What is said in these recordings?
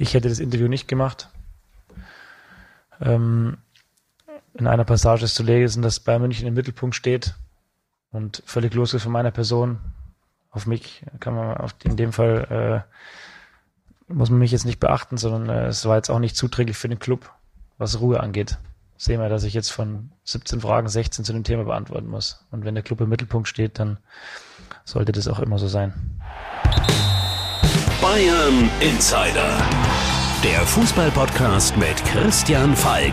Ich hätte das Interview nicht gemacht. Ähm, in einer Passage ist zu lesen, dass Bayern München im Mittelpunkt steht und völlig losgeht von meiner Person. Auf mich kann man auf, in dem Fall äh, muss man mich jetzt nicht beachten, sondern äh, es war jetzt auch nicht zuträglich für den Club, was Ruhe angeht. Sehen wir, dass ich jetzt von 17 Fragen 16 zu dem Thema beantworten muss. Und wenn der Club im Mittelpunkt steht, dann sollte das auch immer so sein. Bayern Insider. Der Fußballpodcast mit Christian Falk.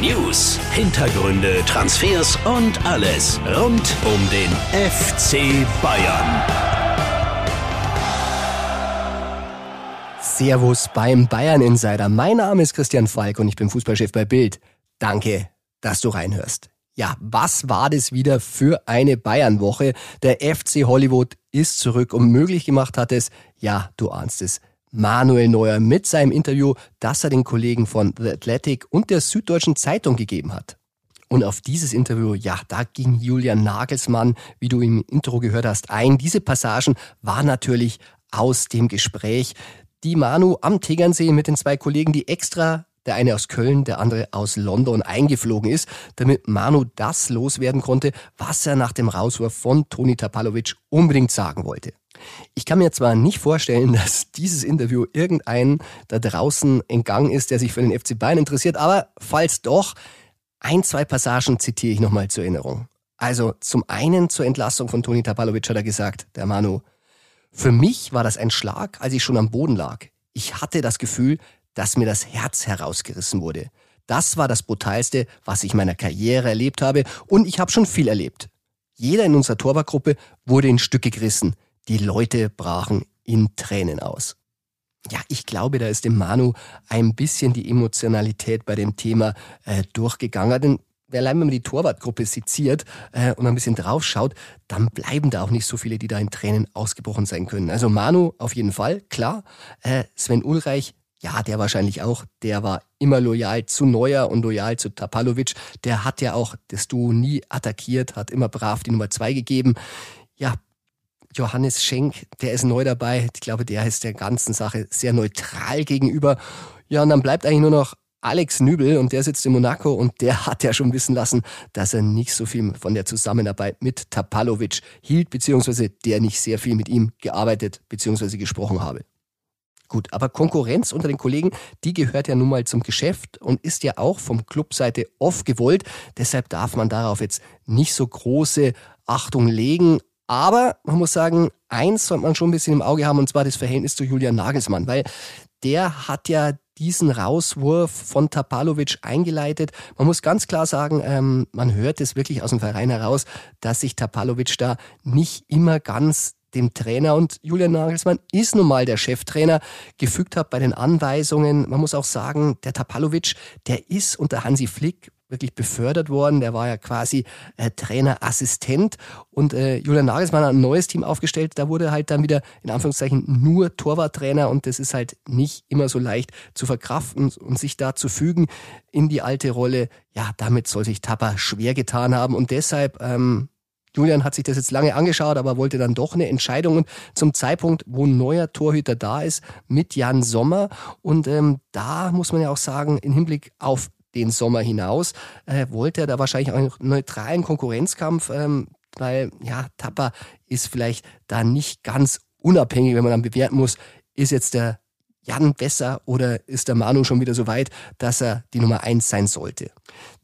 News, Hintergründe, Transfers und alles rund um den FC Bayern. Servus beim Bayern Insider. Mein Name ist Christian Falk und ich bin Fußballchef bei Bild. Danke, dass du reinhörst. Ja, was war das wieder für eine Bayern-Woche? Der FC Hollywood ist zurück und möglich gemacht hat es, ja, du ahnst es, Manuel Neuer mit seinem Interview, das er den Kollegen von The Athletic und der Süddeutschen Zeitung gegeben hat. Und auf dieses Interview, ja, da ging Julian Nagelsmann, wie du im Intro gehört hast, ein. Diese Passagen waren natürlich aus dem Gespräch, die Manu am Tegernsee mit den zwei Kollegen, die extra der eine aus Köln, der andere aus London eingeflogen ist, damit Manu das loswerden konnte, was er nach dem Rauswurf von Toni Tapalovic unbedingt sagen wollte. Ich kann mir zwar nicht vorstellen, dass dieses Interview irgendeinen da draußen entgangen ist, der sich für den FC Bayern interessiert, aber falls doch, ein, zwei Passagen zitiere ich nochmal zur Erinnerung. Also zum einen zur Entlassung von Toni Tapalovic hat er gesagt, der Manu, für mich war das ein Schlag, als ich schon am Boden lag. Ich hatte das Gefühl, dass mir das Herz herausgerissen wurde. Das war das Brutalste, was ich meiner Karriere erlebt habe und ich habe schon viel erlebt. Jeder in unserer Torwartgruppe wurde in Stücke gerissen. Die Leute brachen in Tränen aus. Ja, ich glaube, da ist dem Manu ein bisschen die Emotionalität bei dem Thema äh, durchgegangen. Denn allein wenn man die Torwartgruppe seziert äh, und ein bisschen draufschaut, dann bleiben da auch nicht so viele, die da in Tränen ausgebrochen sein können. Also Manu auf jeden Fall, klar. Äh, Sven Ulreich, ja, der wahrscheinlich auch. Der war immer loyal zu Neuer und loyal zu Tapalovic. Der hat ja auch das Duo nie attackiert, hat immer brav die Nummer zwei gegeben. Ja, Johannes Schenk, der ist neu dabei. Ich glaube, der ist der ganzen Sache sehr neutral gegenüber. Ja, und dann bleibt eigentlich nur noch Alex Nübel und der sitzt in Monaco und der hat ja schon wissen lassen, dass er nicht so viel von der Zusammenarbeit mit Tapalovic hielt, beziehungsweise der nicht sehr viel mit ihm gearbeitet, beziehungsweise gesprochen habe. Gut, aber Konkurrenz unter den Kollegen, die gehört ja nun mal zum Geschäft und ist ja auch vom Clubseite oft gewollt. Deshalb darf man darauf jetzt nicht so große Achtung legen. Aber man muss sagen, eins sollte man schon ein bisschen im Auge haben, und zwar das Verhältnis zu Julian Nagelsmann, weil der hat ja diesen Rauswurf von Tapalovic eingeleitet. Man muss ganz klar sagen, ähm, man hört es wirklich aus dem Verein heraus, dass sich Tapalovic da nicht immer ganz dem Trainer und Julian Nagelsmann ist nun mal der Cheftrainer, gefügt hat bei den Anweisungen. Man muss auch sagen, der Tapalovic, der ist unter Hansi Flick wirklich befördert worden. Der war ja quasi äh, Trainerassistent und äh, Julian Nagelsmann hat ein neues Team aufgestellt. Da wurde halt dann wieder in Anführungszeichen nur Torwarttrainer und das ist halt nicht immer so leicht zu verkraften und sich da zu fügen in die alte Rolle. Ja, damit soll sich Tapper schwer getan haben und deshalb ähm, Julian hat sich das jetzt lange angeschaut, aber wollte dann doch eine Entscheidung. Und zum Zeitpunkt, wo ein neuer Torhüter da ist, mit Jan Sommer. Und ähm, da muss man ja auch sagen, im Hinblick auf den Sommer hinaus, äh, wollte er da wahrscheinlich auch einen neutralen Konkurrenzkampf, ähm, weil ja, Tapper ist vielleicht da nicht ganz unabhängig, wenn man dann bewerten muss, ist jetzt der Jan besser oder ist der Manu schon wieder so weit, dass er die Nummer eins sein sollte?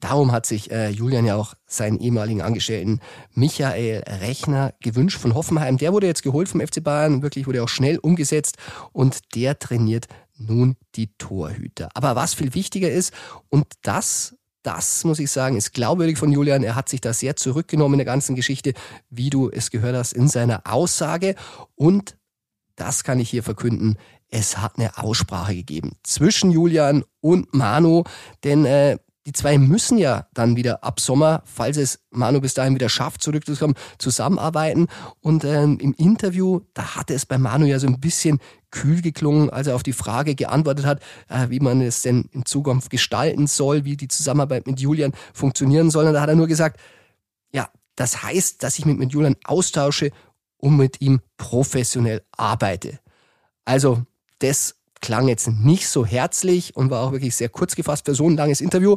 Darum hat sich äh, Julian ja auch seinen ehemaligen Angestellten Michael Rechner gewünscht von Hoffenheim. Der wurde jetzt geholt vom FC Bayern, wirklich wurde auch schnell umgesetzt und der trainiert nun die Torhüter. Aber was viel wichtiger ist, und das das muss ich sagen, ist glaubwürdig von Julian. Er hat sich da sehr zurückgenommen in der ganzen Geschichte, wie du es gehört hast, in seiner Aussage. Und das kann ich hier verkünden es hat eine Aussprache gegeben zwischen Julian und Manu, denn äh, die zwei müssen ja dann wieder ab Sommer, falls es Manu bis dahin wieder schafft, zurückzukommen, zusammenarbeiten. Und ähm, im Interview, da hatte es bei Manu ja so ein bisschen kühl geklungen, als er auf die Frage geantwortet hat, äh, wie man es denn in Zukunft gestalten soll, wie die Zusammenarbeit mit Julian funktionieren soll. Und da hat er nur gesagt, ja, das heißt, dass ich mich mit Julian austausche und mit ihm professionell arbeite. Also das klang jetzt nicht so herzlich und war auch wirklich sehr kurz gefasst für so ein langes Interview.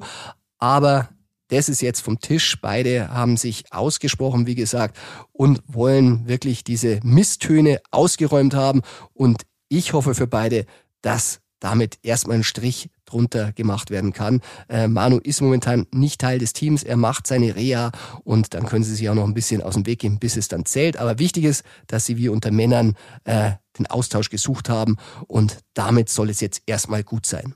Aber das ist jetzt vom Tisch. Beide haben sich ausgesprochen, wie gesagt, und wollen wirklich diese Misstöne ausgeräumt haben. Und ich hoffe für beide, dass damit erstmal ein Strich drunter gemacht werden kann. Äh, Manu ist momentan nicht Teil des Teams, er macht seine Reha und dann können sie sich auch noch ein bisschen aus dem Weg gehen, bis es dann zählt. Aber wichtig ist, dass sie wie unter Männern äh, den Austausch gesucht haben und damit soll es jetzt erstmal gut sein.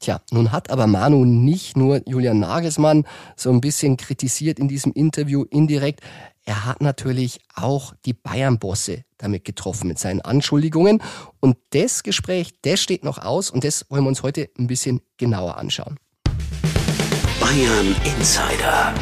Tja, nun hat aber Manu nicht nur Julian Nagelsmann so ein bisschen kritisiert in diesem Interview indirekt. Er hat natürlich auch die Bayern-Bosse damit getroffen mit seinen Anschuldigungen. Und das Gespräch, das steht noch aus und das wollen wir uns heute ein bisschen genauer anschauen. Bayern Insider.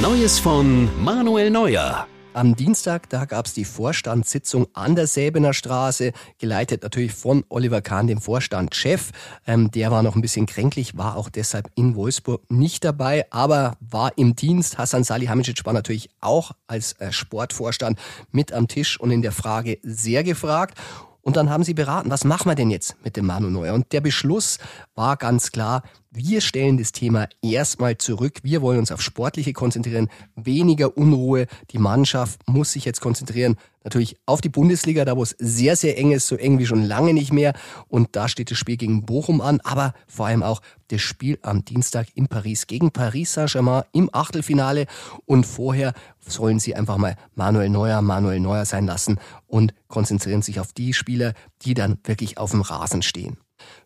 Neues von Manuel Neuer. Am Dienstag, da gab es die Vorstandssitzung an der Säbener Straße, geleitet natürlich von Oliver Kahn, dem Vorstandschef. Ähm, der war noch ein bisschen kränklich, war auch deshalb in Wolfsburg nicht dabei, aber war im Dienst. Hassan Salihamidzic war natürlich auch als äh, Sportvorstand mit am Tisch und in der Frage sehr gefragt. Und dann haben sie beraten, was machen wir denn jetzt mit dem Manu Neuer? Und der Beschluss war ganz klar, wir stellen das Thema erstmal zurück. Wir wollen uns auf Sportliche konzentrieren, weniger Unruhe. Die Mannschaft muss sich jetzt konzentrieren, natürlich auf die Bundesliga, da wo es sehr, sehr eng ist, so eng wie schon lange nicht mehr. Und da steht das Spiel gegen Bochum an, aber vor allem auch das Spiel am Dienstag in Paris gegen Paris Saint-Germain im Achtelfinale. Und vorher sollen sie einfach mal Manuel Neuer, Manuel Neuer sein lassen und konzentrieren sich auf die Spieler, die dann wirklich auf dem Rasen stehen.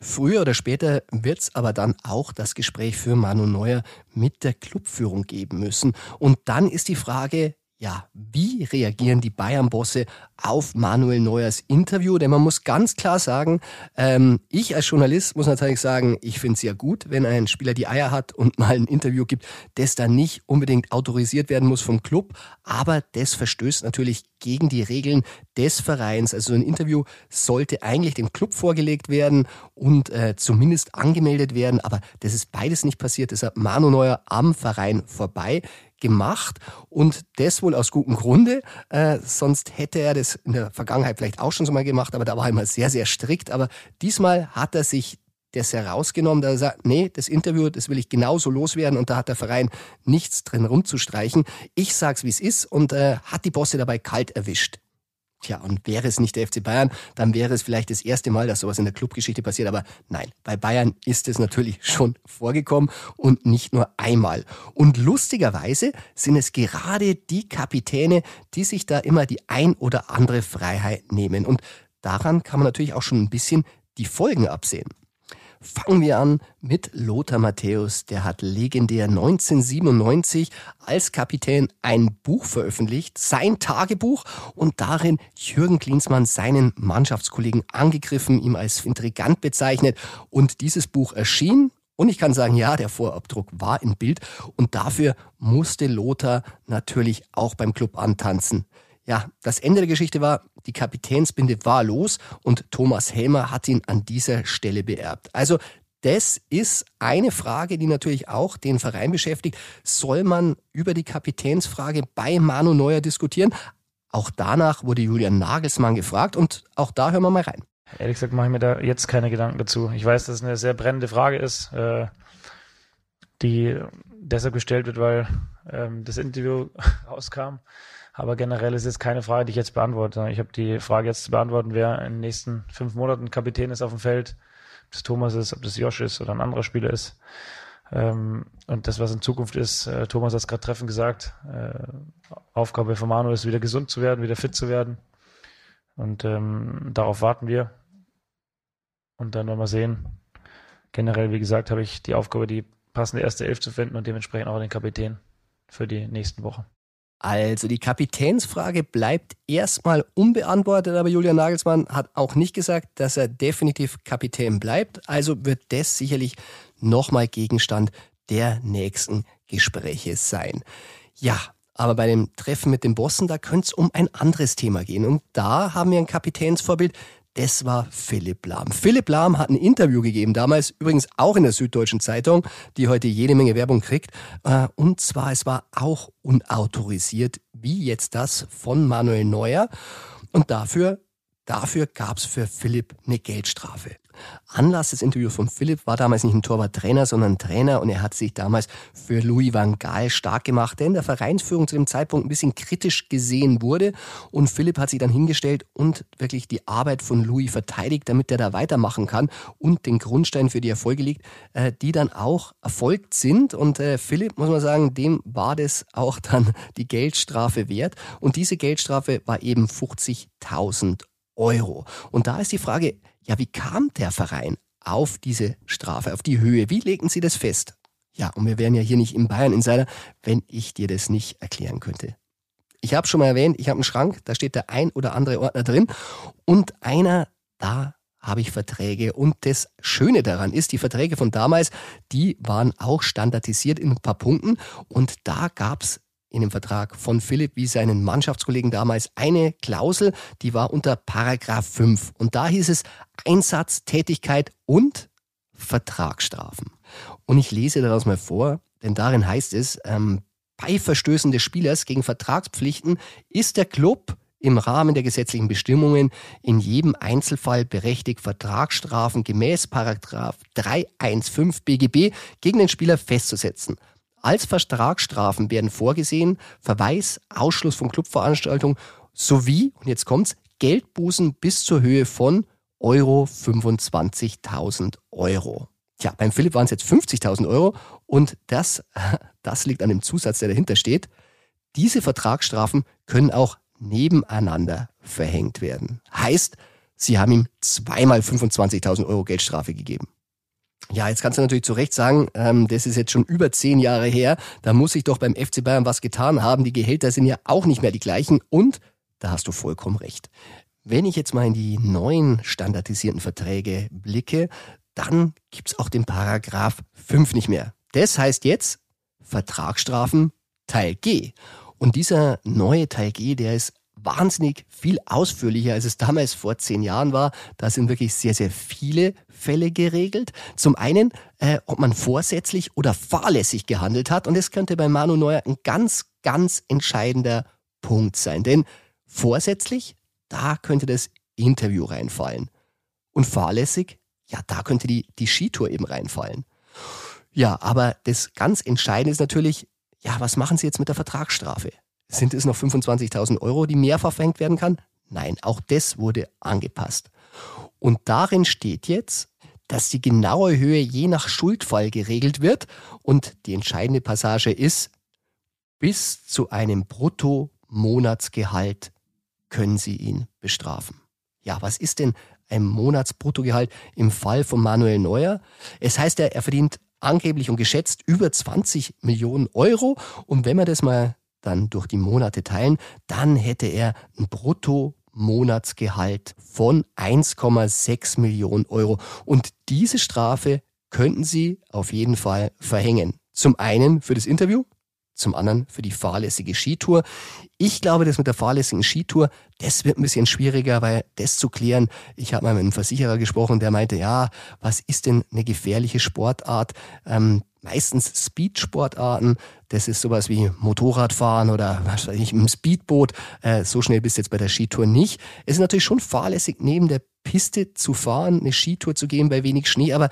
Früher oder später wird es aber dann auch das Gespräch für Manu Neuer mit der Clubführung geben müssen. Und dann ist die Frage, ja, wie reagieren die Bayern-Bosse auf Manuel Neuers Interview? Denn man muss ganz klar sagen, ähm, ich als Journalist muss natürlich sagen, ich finde es ja gut, wenn ein Spieler die Eier hat und mal ein Interview gibt, das dann nicht unbedingt autorisiert werden muss vom Club, aber das verstößt natürlich gegen die Regeln des Vereins. Also ein Interview sollte eigentlich dem Club vorgelegt werden und äh, zumindest angemeldet werden, aber das ist beides nicht passiert. Deshalb Manu Neuer am Verein vorbei gemacht und das wohl aus gutem Grunde. Äh, sonst hätte er das in der Vergangenheit vielleicht auch schon so mal gemacht, aber da war er immer sehr, sehr strikt. Aber diesmal hat er sich das herausgenommen, da er sagt, nee, das Interview, das will ich genauso loswerden und da hat der Verein nichts drin rumzustreichen. Ich sag's, wie es ist und äh, hat die Bosse dabei kalt erwischt. Tja, und wäre es nicht der FC Bayern, dann wäre es vielleicht das erste Mal, dass sowas in der Clubgeschichte passiert. Aber nein, bei Bayern ist es natürlich schon vorgekommen und nicht nur einmal. Und lustigerweise sind es gerade die Kapitäne, die sich da immer die ein oder andere Freiheit nehmen. Und daran kann man natürlich auch schon ein bisschen die Folgen absehen. Fangen wir an mit Lothar Matthäus. Der hat legendär 1997 als Kapitän ein Buch veröffentlicht, sein Tagebuch, und darin Jürgen Klinsmann seinen Mannschaftskollegen angegriffen, ihm als intrigant bezeichnet. Und dieses Buch erschien und ich kann sagen, ja, der Vorabdruck war in Bild und dafür musste Lothar natürlich auch beim Club antanzen. Ja, das Ende der Geschichte war, die Kapitänsbinde war los und Thomas Helmer hat ihn an dieser Stelle beerbt. Also das ist eine Frage, die natürlich auch den Verein beschäftigt. Soll man über die Kapitänsfrage bei Manu Neuer diskutieren? Auch danach wurde Julian Nagelsmann gefragt und auch da hören wir mal rein. Ehrlich gesagt mache ich mir da jetzt keine Gedanken dazu. Ich weiß, dass es eine sehr brennende Frage ist, äh, die deshalb gestellt wird, weil ähm, das Interview rauskam. Aber generell ist es keine Frage, die ich jetzt beantworte. Ich habe die Frage jetzt zu beantworten, wer in den nächsten fünf Monaten Kapitän ist auf dem Feld. Ob das Thomas ist, ob das Josh ist oder ein anderer Spieler ist. Ähm, und das, was in Zukunft ist, äh, Thomas hat es gerade treffend gesagt, äh, Aufgabe von Manu ist, wieder gesund zu werden, wieder fit zu werden. Und ähm, darauf warten wir. Und dann werden wir sehen. Generell, wie gesagt, habe ich die Aufgabe, die passende erste Elf zu finden und dementsprechend auch den Kapitän für die nächsten Wochen. Also die Kapitänsfrage bleibt erstmal unbeantwortet, aber Julian Nagelsmann hat auch nicht gesagt, dass er definitiv Kapitän bleibt. Also wird das sicherlich nochmal Gegenstand der nächsten Gespräche sein. Ja, aber bei dem Treffen mit den Bossen, da könnte es um ein anderes Thema gehen. Und da haben wir ein Kapitänsvorbild, das war Philipp Lahm. Philipp Lahm hat ein Interview gegeben, damals übrigens auch in der Süddeutschen Zeitung, die heute jede Menge Werbung kriegt. Äh, und zwar, es war auch unautorisiert, wie jetzt das von Manuel Neuer. Und dafür Dafür gab es für Philipp eine Geldstrafe. Anlass des Interviews von Philipp war damals nicht ein Torwarttrainer, sondern ein Trainer und er hat sich damals für Louis van Gaal stark gemacht, der in der Vereinsführung zu dem Zeitpunkt ein bisschen kritisch gesehen wurde und Philipp hat sich dann hingestellt und wirklich die Arbeit von Louis verteidigt, damit er da weitermachen kann und den Grundstein für die Erfolge liegt, äh, die dann auch erfolgt sind und äh, Philipp, muss man sagen, dem war das auch dann die Geldstrafe wert und diese Geldstrafe war eben 50.000 Euro. Und da ist die Frage, ja, wie kam der Verein auf diese Strafe, auf die Höhe? Wie legen Sie das fest? Ja, und wir wären ja hier nicht im Bayern Insider, wenn ich dir das nicht erklären könnte. Ich habe schon mal erwähnt, ich habe einen Schrank, da steht der ein oder andere Ordner drin und einer, da habe ich Verträge. Und das Schöne daran ist, die Verträge von damals, die waren auch standardisiert in ein paar Punkten und da gab's in dem Vertrag von Philipp wie seinen Mannschaftskollegen damals eine Klausel, die war unter Paragraph 5. Und da hieß es Einsatz, Tätigkeit und Vertragsstrafen. Und ich lese daraus mal vor, denn darin heißt es, ähm, bei Verstößen des Spielers gegen Vertragspflichten ist der Club im Rahmen der gesetzlichen Bestimmungen in jedem Einzelfall berechtigt, Vertragsstrafen gemäß Paragraph 315 BGB gegen den Spieler festzusetzen. Als Vertragsstrafen werden vorgesehen Verweis, Ausschluss von Clubveranstaltungen sowie, und jetzt kommt's, Geldbußen bis zur Höhe von Euro 25.000 Euro. Tja, beim Philipp waren es jetzt 50.000 Euro und das, das liegt an dem Zusatz, der dahinter steht. Diese Vertragsstrafen können auch nebeneinander verhängt werden. Heißt, sie haben ihm zweimal 25.000 Euro Geldstrafe gegeben. Ja, jetzt kannst du natürlich zu Recht sagen, ähm, das ist jetzt schon über zehn Jahre her, da muss sich doch beim FC Bayern was getan haben. Die Gehälter sind ja auch nicht mehr die gleichen und da hast du vollkommen recht. Wenn ich jetzt mal in die neuen standardisierten Verträge blicke, dann gibt's auch den Paragraph 5 nicht mehr. Das heißt jetzt Vertragsstrafen Teil G. Und dieser neue Teil G, der ist wahnsinnig viel ausführlicher, als es damals vor zehn Jahren war. Da sind wirklich sehr, sehr viele Fälle geregelt. Zum einen, äh, ob man vorsätzlich oder fahrlässig gehandelt hat. Und das könnte bei Manu Neuer ein ganz, ganz entscheidender Punkt sein. Denn vorsätzlich, da könnte das Interview reinfallen. Und fahrlässig, ja, da könnte die, die Skitour eben reinfallen. Ja, aber das ganz Entscheidende ist natürlich, ja, was machen Sie jetzt mit der Vertragsstrafe? Sind es noch 25.000 Euro, die mehr verfängt werden kann? Nein, auch das wurde angepasst. Und darin steht jetzt, dass die genaue Höhe je nach Schuldfall geregelt wird und die entscheidende Passage ist, bis zu einem Brutto-Monatsgehalt können Sie ihn bestrafen. Ja, was ist denn ein Monatsbruttogehalt im Fall von Manuel Neuer? Es heißt ja, er verdient angeblich und geschätzt über 20 Millionen Euro. Und wenn man das mal dann durch die Monate teilen, dann hätte er ein Brutto-Monatsgehalt von 1,6 Millionen Euro. Und diese Strafe könnten Sie auf jeden Fall verhängen. Zum einen für das Interview, zum anderen für die fahrlässige Skitour. Ich glaube, das mit der fahrlässigen Skitour, das wird ein bisschen schwieriger, weil das zu klären, ich habe mal mit einem Versicherer gesprochen, der meinte, ja, was ist denn eine gefährliche Sportart? Ähm, meistens Speedsportarten. Das ist sowas wie Motorradfahren oder was weiß ich, im Speedboot. Äh, so schnell bist du jetzt bei der Skitour nicht. Es ist natürlich schon fahrlässig, neben der Piste zu fahren, eine Skitour zu gehen bei wenig Schnee, aber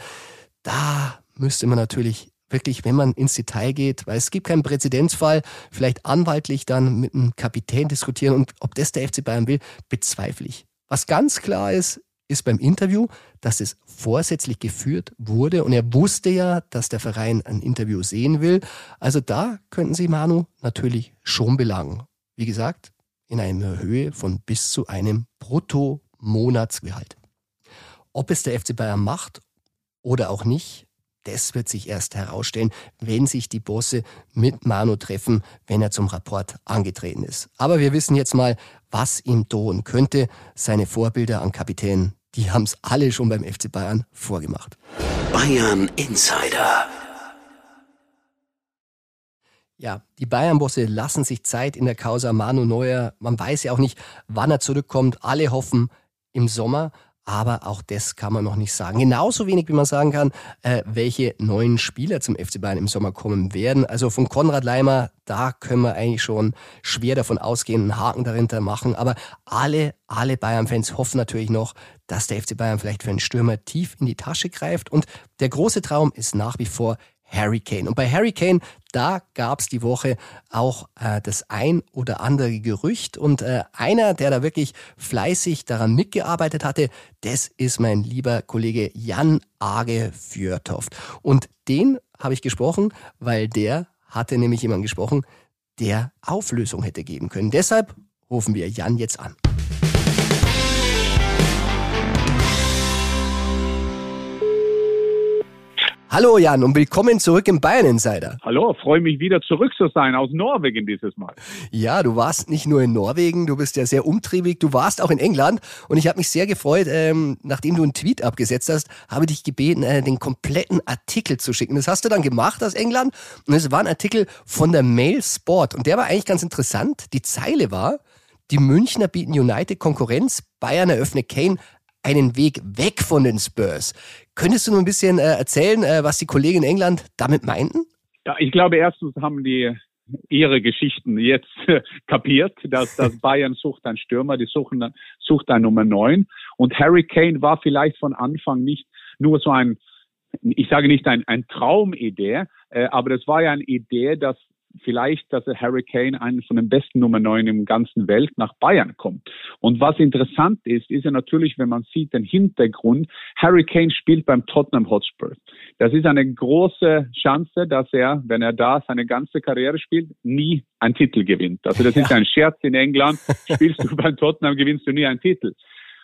da müsste man natürlich wirklich, wenn man ins Detail geht, weil es gibt keinen Präzedenzfall, vielleicht anwaltlich dann mit einem Kapitän diskutieren und ob das der FC Bayern will, bezweifle ich. Was ganz klar ist, ist beim Interview, dass es vorsätzlich geführt wurde und er wusste ja, dass der Verein ein Interview sehen will. Also da könnten Sie Manu natürlich schon belangen. Wie gesagt, in einer Höhe von bis zu einem Brutto-Monatsgehalt. Ob es der FC Bayern macht oder auch nicht, das wird sich erst herausstellen, wenn sich die Bosse mit Manu treffen, wenn er zum Rapport angetreten ist. Aber wir wissen jetzt mal, was ihm drohen könnte. Seine Vorbilder an Kapitän die haben es alle schon beim FC Bayern vorgemacht. Bayern Insider. Ja, die Bayern-Bosse lassen sich Zeit in der Causa Manu Neuer. Man weiß ja auch nicht, wann er zurückkommt. Alle hoffen im Sommer. aber auch das kann man noch nicht sagen. Genauso wenig, wie man sagen kann, äh, welche neuen Spieler zum FC Bayern im Sommer kommen werden. Also von Konrad Leimer, da können wir eigentlich schon schwer davon ausgehen, einen Haken dahinter machen. Aber alle, alle Bayern-Fans hoffen natürlich noch, dass der FC Bayern vielleicht für einen Stürmer tief in die Tasche greift. Und der große Traum ist nach wie vor Harry Kane. Und bei Harry Kane, da gab es die Woche auch äh, das ein oder andere Gerücht. Und äh, einer, der da wirklich fleißig daran mitgearbeitet hatte, das ist mein lieber Kollege Jan Age Fjörtoft. Und den habe ich gesprochen, weil der hatte nämlich jemanden gesprochen, der Auflösung hätte geben können. Deshalb rufen wir Jan jetzt an. Hallo Jan und willkommen zurück im Bayern Insider. Hallo, freue mich wieder zurück zu sein aus Norwegen dieses Mal. Ja, du warst nicht nur in Norwegen, du bist ja sehr umtriebig, du warst auch in England und ich habe mich sehr gefreut, ähm, nachdem du einen Tweet abgesetzt hast, habe dich gebeten, äh, den kompletten Artikel zu schicken. Das hast du dann gemacht aus England und es war ein Artikel von der Mail Sport und der war eigentlich ganz interessant. Die Zeile war, die Münchner bieten United Konkurrenz, Bayern eröffnet Kane einen Weg weg von den Spurs. Könntest du nur ein bisschen äh, erzählen, äh, was die Kollegen in England damit meinten? Ja, ich glaube, erstens haben die ihre Geschichten jetzt äh, kapiert, dass, dass Bayern sucht einen Stürmer, die suchen, sucht einen Nummer 9. Und Harry Kane war vielleicht von Anfang nicht nur so ein, ich sage nicht ein, ein Traumidee, äh, aber das war ja eine Idee, dass vielleicht, dass der Hurricane einen von den besten Nummer 9 im ganzen Welt nach Bayern kommt. Und was interessant ist, ist ja natürlich, wenn man sieht den Hintergrund, Hurricane spielt beim Tottenham Hotspur. Das ist eine große Chance, dass er, wenn er da seine ganze Karriere spielt, nie einen Titel gewinnt. Also das ja. ist ein Scherz in England. Spielst du beim Tottenham, gewinnst du nie einen Titel.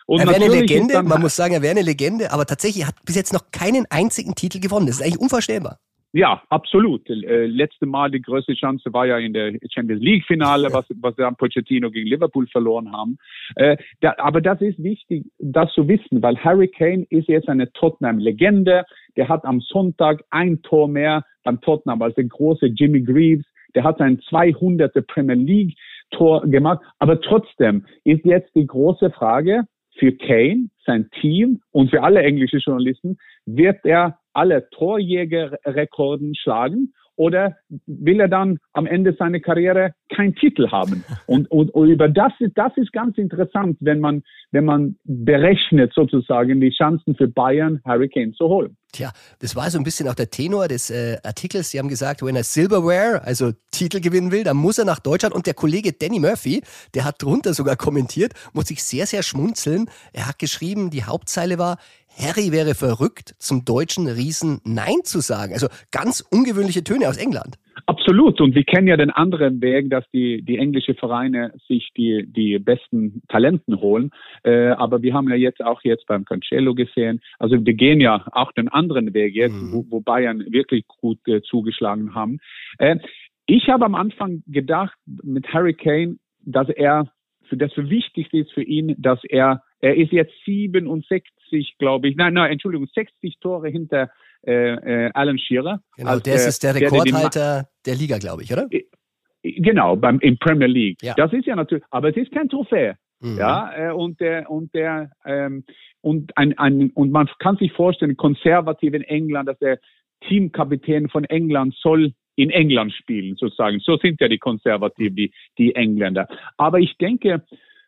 Und er wäre eine Legende, man muss sagen, er wäre eine Legende, aber tatsächlich hat bis jetzt noch keinen einzigen Titel gewonnen. Das ist eigentlich unvorstellbar. Ja, absolut. Äh, letzte Mal die größte Chance war ja in der Champions League Finale, was, was wir am Pochettino gegen Liverpool verloren haben. Äh, da, aber das ist wichtig, das zu wissen, weil Harry Kane ist jetzt eine Tottenham-Legende. Der hat am Sonntag ein Tor mehr beim Tottenham als der große Jimmy Greaves. Der hat sein 200. Premier League Tor gemacht. Aber trotzdem ist jetzt die große Frage für Kane, sein Team und für alle englische Journalisten, wird er alle Torjägerrekorden schlagen oder will er dann am Ende seiner Karriere keinen Titel haben? Und, und, und über das ist, das ist ganz interessant, wenn man, wenn man berechnet sozusagen die Chancen für Bayern, Hurricane zu holen. Tja, das war so ein bisschen auch der Tenor des äh, Artikels. Sie haben gesagt, wenn er Silverware, also Titel gewinnen will, dann muss er nach Deutschland. Und der Kollege Danny Murphy, der hat drunter sogar kommentiert, muss ich sehr, sehr schmunzeln. Er hat geschrieben, die Hauptzeile war, Harry wäre verrückt, zum deutschen Riesen Nein zu sagen. Also ganz ungewöhnliche Töne aus England. Absolut. Und wir kennen ja den anderen Weg, dass die, die englische Vereine sich die, die besten Talenten holen. Äh, aber wir haben ja jetzt auch jetzt beim Cancelo gesehen. Also wir gehen ja auch den anderen Weg jetzt, mhm. wo, wo Bayern wirklich gut äh, zugeschlagen haben. Äh, ich habe am Anfang gedacht mit Harry Kane, dass er das für wichtig ist für ihn, dass er er ist jetzt 67, glaube ich, nein, nein, Entschuldigung, 60 Tore hinter äh, äh, Alan Shearer. Genau, als, das ist der Rekordhalter der, der Liga, glaube ich, oder? Genau, beim im Premier League. Ja. Das ist ja natürlich, aber es ist kein Trophäe. Mhm. Ja, äh, und der und der ähm, und ein, ein und man kann sich vorstellen, konservativ in England, dass der Teamkapitän von England soll in England spielen, sozusagen. So sind ja die Konservativen, die, die Engländer. Aber ich denke,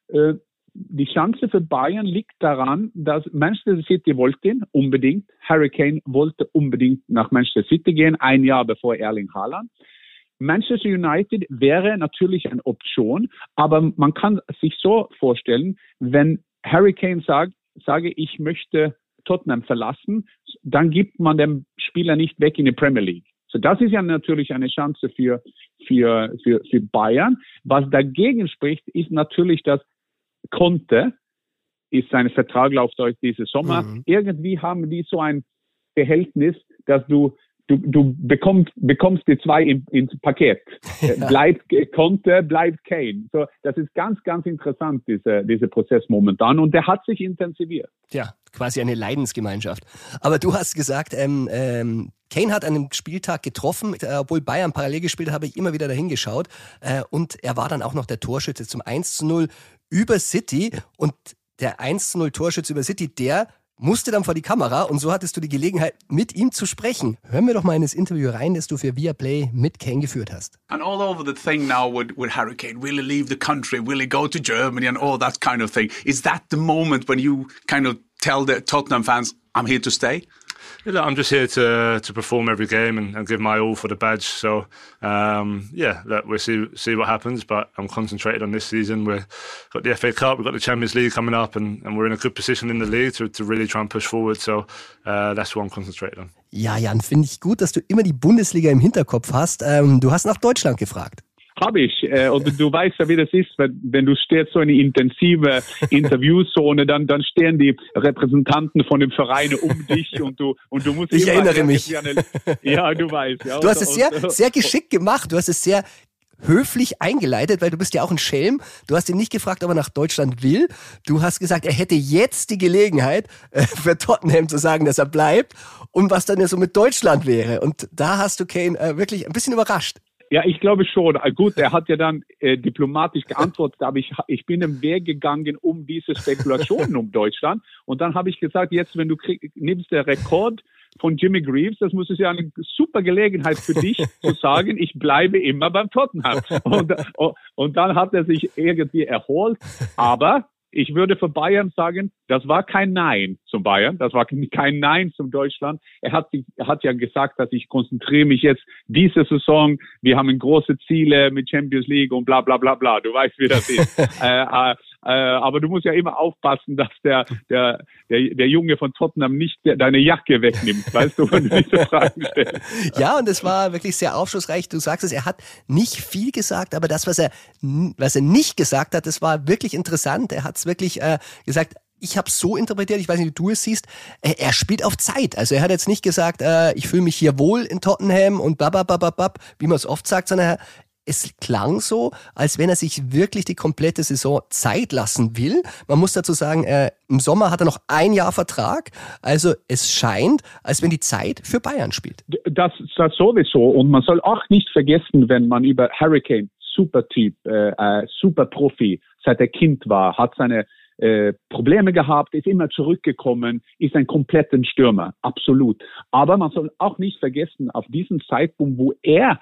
äh, die Chance für Bayern liegt daran, dass Manchester City wollte ihn unbedingt. Harry Kane wollte unbedingt nach Manchester City gehen, ein Jahr bevor Erling Haaland. Manchester United wäre natürlich eine Option, aber man kann sich so vorstellen, wenn Harry Kane sagt, sage ich möchte Tottenham verlassen, dann gibt man dem Spieler nicht weg in die Premier League. So, das ist ja natürlich eine Chance für, für, für, für Bayern. Was dagegen spricht, ist natürlich, dass Conte ist sein Vertrag läuft euch diese Sommer. Mhm. Irgendwie haben die so ein Verhältnis, dass du du, du bekommst, bekommst die zwei im, ins Paket. Ja. Bleibt Conte, bleibt Kane. So, das ist ganz, ganz interessant, dieser dieser Prozess momentan. Und der hat sich intensiviert. Ja, quasi eine Leidensgemeinschaft. Aber du hast gesagt, ähm, ähm, Kane hat an einem Spieltag getroffen, äh, obwohl Bayern parallel gespielt hat, habe ich immer wieder dahin geschaut. Äh, und er war dann auch noch der Torschütze zum 1 zu 0 über City. Und der 1-0 Torschütze über City, der musste dann vor die Kamera und so hattest du die Gelegenheit, mit ihm zu sprechen. Hören wir doch mal in das Interview rein, das du für Viaplay mit Kane geführt hast. And all over the thing now with, with Harry Kane, will he leave the country, will he go to Germany and all that kind of thing. Is that the moment when you kind of tell the Tottenham fans, I'm here to stay? I'm just here to to perform every game and, and give my all for the badge. So um, yeah, look, we'll see see what happens. But I'm concentrated on this season. We've got the FA Cup, we've got the Champions League coming up, and, and we're in a good position in the league to, to really try and push forward. So uh, that's what I'm concentrated on. Ja, Jan, finde ich gut, dass du immer die Bundesliga im Hinterkopf hast. Ähm, du hast nach Deutschland gefragt. Habe ich. Äh, und du weißt ja, wie das ist, wenn, wenn du stehst so eine intensive Interviewzone, dann, dann stehen die Repräsentanten von dem Verein um dich und du, und du musst Ich erinnere mich. Eine, ja, du weißt. Ja, du hast es sehr, sehr geschickt gemacht. Du hast es sehr höflich eingeleitet, weil du bist ja auch ein Schelm. Du hast ihn nicht gefragt, ob er nach Deutschland will. Du hast gesagt, er hätte jetzt die Gelegenheit, äh, für Tottenham zu sagen, dass er bleibt und was dann ja so mit Deutschland wäre. Und da hast du Kane äh, wirklich ein bisschen überrascht. Ja, ich glaube schon. Ah, gut, er hat ja dann äh, diplomatisch geantwortet, aber ich, ich bin im Weg gegangen um diese Spekulationen um Deutschland. Und dann habe ich gesagt, jetzt, wenn du krieg, nimmst der Rekord von Jimmy Greaves, das muss es ja eine super Gelegenheit für dich zu sagen, ich bleibe immer beim Tottenham. Und, und dann hat er sich irgendwie erholt. Aber ich würde für Bayern sagen, das war kein Nein zum Bayern, das war kein Nein zum Deutschland. Er hat, er hat ja gesagt, dass ich konzentriere mich jetzt diese Saison, wir haben große Ziele mit Champions League und bla bla bla bla. Du weißt, wie das ist. äh, äh, aber du musst ja immer aufpassen, dass der, der, der, der Junge von Tottenham nicht deine Jacke wegnimmt, weißt du, wenn du diese Fragen stellst. Ja, und es war wirklich sehr aufschlussreich. Du sagst es, er hat nicht viel gesagt, aber das, was er, was er nicht gesagt hat, das war wirklich interessant. Er hat es wirklich äh, gesagt, ich habe so interpretiert, ich weiß nicht, wie du es siehst, er spielt auf Zeit. Also er hat jetzt nicht gesagt, äh, ich fühle mich hier wohl in Tottenham und bababababab, wie man es oft sagt, sondern es klang so, als wenn er sich wirklich die komplette Saison Zeit lassen will. Man muss dazu sagen, äh, im Sommer hat er noch ein Jahr Vertrag. Also es scheint, als wenn die Zeit für Bayern spielt. Das, das sowieso. Und man soll auch nicht vergessen, wenn man über Hurricane, Supertyp, äh, äh, Superprofi, seit er Kind war, hat seine äh, Probleme gehabt, ist immer zurückgekommen, ist ein kompletter Stürmer, absolut. Aber man soll auch nicht vergessen, auf diesen Zeitpunkt, wo er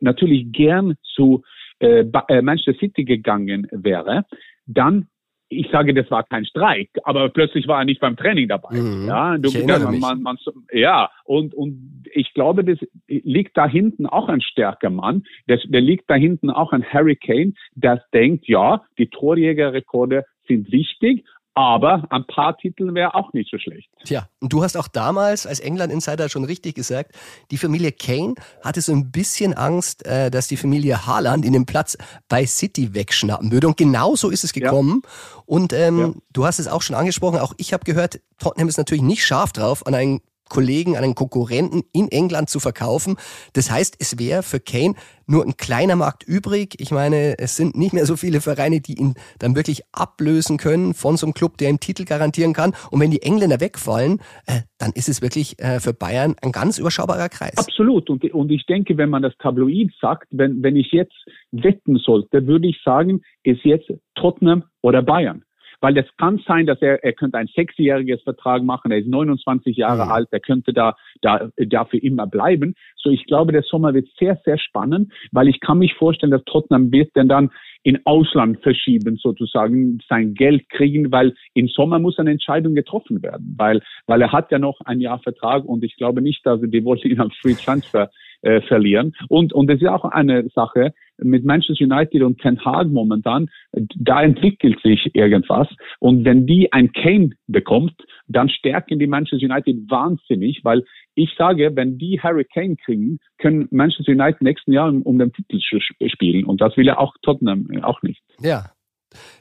natürlich gern zu äh, äh, Manchester City gegangen wäre, dann ich sage, das war kein Streik, aber plötzlich war er nicht beim Training dabei. Mhm. Ja, du, man, man, man, ja, und, und ich glaube, das liegt da hinten auch ein stärker Mann. Das, der liegt da hinten auch ein Hurricane, der denkt, ja, die Torjägerrekorde sind wichtig, aber ein paar Titel wäre auch nicht so schlecht. Tja, und du hast auch damals als England-Insider schon richtig gesagt, die Familie Kane hatte so ein bisschen Angst, äh, dass die Familie Haaland in den Platz bei City wegschnappen würde. Und genau so ist es gekommen. Ja. Und ähm, ja. du hast es auch schon angesprochen, auch ich habe gehört, Tottenham ist natürlich nicht scharf drauf, an einen Kollegen, einen Konkurrenten in England zu verkaufen. Das heißt, es wäre für Kane nur ein kleiner Markt übrig. Ich meine, es sind nicht mehr so viele Vereine, die ihn dann wirklich ablösen können von so einem Club, der ihm Titel garantieren kann. Und wenn die Engländer wegfallen, äh, dann ist es wirklich äh, für Bayern ein ganz überschaubarer Kreis. Absolut. Und, und ich denke, wenn man das Tabloid sagt, wenn, wenn ich jetzt wetten sollte, würde ich sagen, ist jetzt Tottenham oder Bayern. Weil es kann sein, dass er, er könnte ein sechsjähriges Vertrag machen, er ist 29 Jahre mhm. alt, er könnte da, da dafür immer bleiben. So, ich glaube, der Sommer wird sehr, sehr spannend, weil ich kann mich vorstellen, dass Tottenham wird denn dann in Ausland verschieben, sozusagen sein Geld kriegen, weil im Sommer muss eine Entscheidung getroffen werden, weil, weil er hat ja noch ein Jahr Vertrag und ich glaube nicht, dass die wollen ihn am Free Transfer äh, verlieren. Und, und das ist auch eine Sache mit Manchester United und Ten Hag momentan, da entwickelt sich irgendwas. Und wenn die ein Kane bekommt, dann stärken die Manchester United wahnsinnig, weil ich sage, wenn die Harry Kane kriegen, können Manchester United nächsten Jahr um den Titel spielen. Und das will ja auch Tottenham auch nicht. Ja,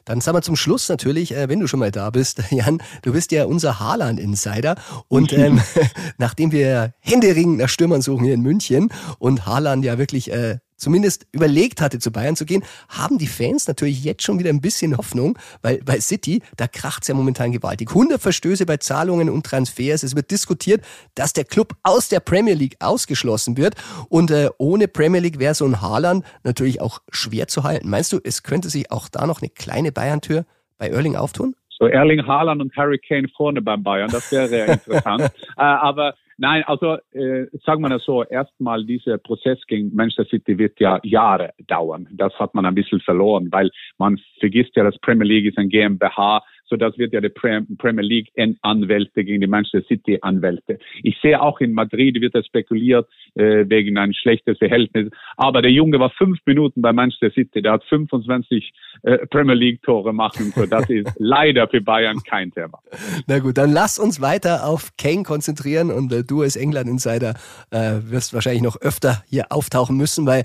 dann sagen wir zum Schluss natürlich, äh, wenn du schon mal da bist, Jan, du bist ja unser Haaland-Insider. Und ähm, nachdem wir händeringend nach Stürmern suchen hier in München und Haaland ja wirklich äh, zumindest überlegt hatte, zu Bayern zu gehen, haben die Fans natürlich jetzt schon wieder ein bisschen Hoffnung, weil bei City, da kracht's ja momentan gewaltig. 100 Verstöße bei Zahlungen und Transfers. Es wird diskutiert, dass der Club aus der Premier League ausgeschlossen wird. Und äh, ohne Premier League wäre so ein Haaland natürlich auch schwer zu halten. Meinst du, es könnte sich auch da noch eine kleine Bayern-Tür bei Erling auftun? So Erling Haaland und Harry Kane vorne beim Bayern, das wäre interessant. äh, aber Nein, also äh, sagen wir das so, erstmal dieser Prozess gegen Manchester City wird ja Jahre dauern. Das hat man ein bisschen verloren, weil man vergisst ja, dass Premier League ist ein GmbH so das wird ja die Premier League Anwälte gegen die Manchester City Anwälte. Ich sehe auch in Madrid wird er spekuliert äh, wegen ein schlechtes Verhältnis. Aber der Junge war fünf Minuten bei Manchester City. Der hat 25 äh, Premier League Tore machen können. Das ist leider für Bayern kein Thema. Na gut, dann lass uns weiter auf Kane konzentrieren und äh, du als England Insider äh, wirst wahrscheinlich noch öfter hier auftauchen müssen, weil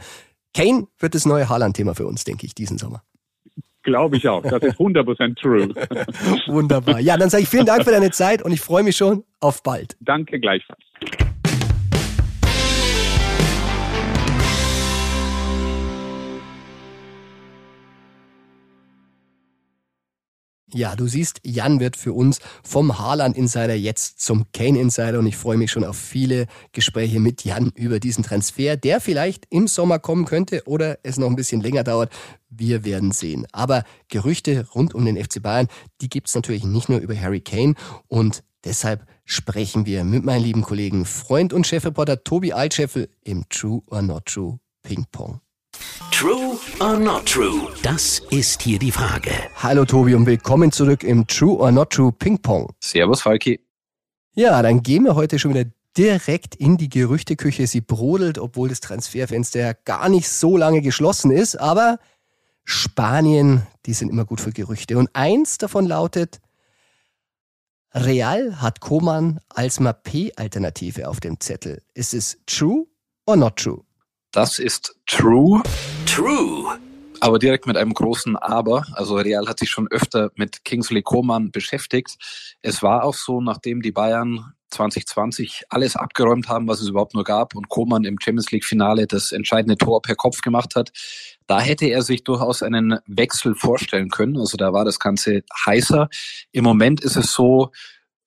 Kane wird das neue Haaland-Thema für uns, denke ich, diesen Sommer. Glaube ich auch. Das ist 100% true. Wunderbar. Ja, dann sage ich vielen Dank für deine Zeit und ich freue mich schon auf bald. Danke gleichfalls. Ja, du siehst, Jan wird für uns vom Haaland Insider jetzt zum Kane Insider und ich freue mich schon auf viele Gespräche mit Jan über diesen Transfer, der vielleicht im Sommer kommen könnte oder es noch ein bisschen länger dauert. Wir werden sehen. Aber Gerüchte rund um den FC Bayern, die gibt es natürlich nicht nur über Harry Kane und deshalb sprechen wir mit meinem lieben Kollegen, Freund und Chefreporter Tobi Altscheffel im True or Not True Ping Pong. True or not true? Das ist hier die Frage. Hallo Tobi und willkommen zurück im True or Not True Ping Pong. Servus Falki. Ja, dann gehen wir heute schon wieder direkt in die Gerüchteküche. Sie brodelt, obwohl das Transferfenster ja gar nicht so lange geschlossen ist. Aber Spanien, die sind immer gut für Gerüchte. Und eins davon lautet, Real hat Koman als Mapé-Alternative auf dem Zettel. Ist es true or not true? Das ist true. True. Aber direkt mit einem großen Aber. Also Real hat sich schon öfter mit Kingsley Coman beschäftigt. Es war auch so, nachdem die Bayern 2020 alles abgeräumt haben, was es überhaupt nur gab und Koman im Champions League Finale das entscheidende Tor per Kopf gemacht hat, da hätte er sich durchaus einen Wechsel vorstellen können. Also da war das Ganze heißer. Im Moment ist es so,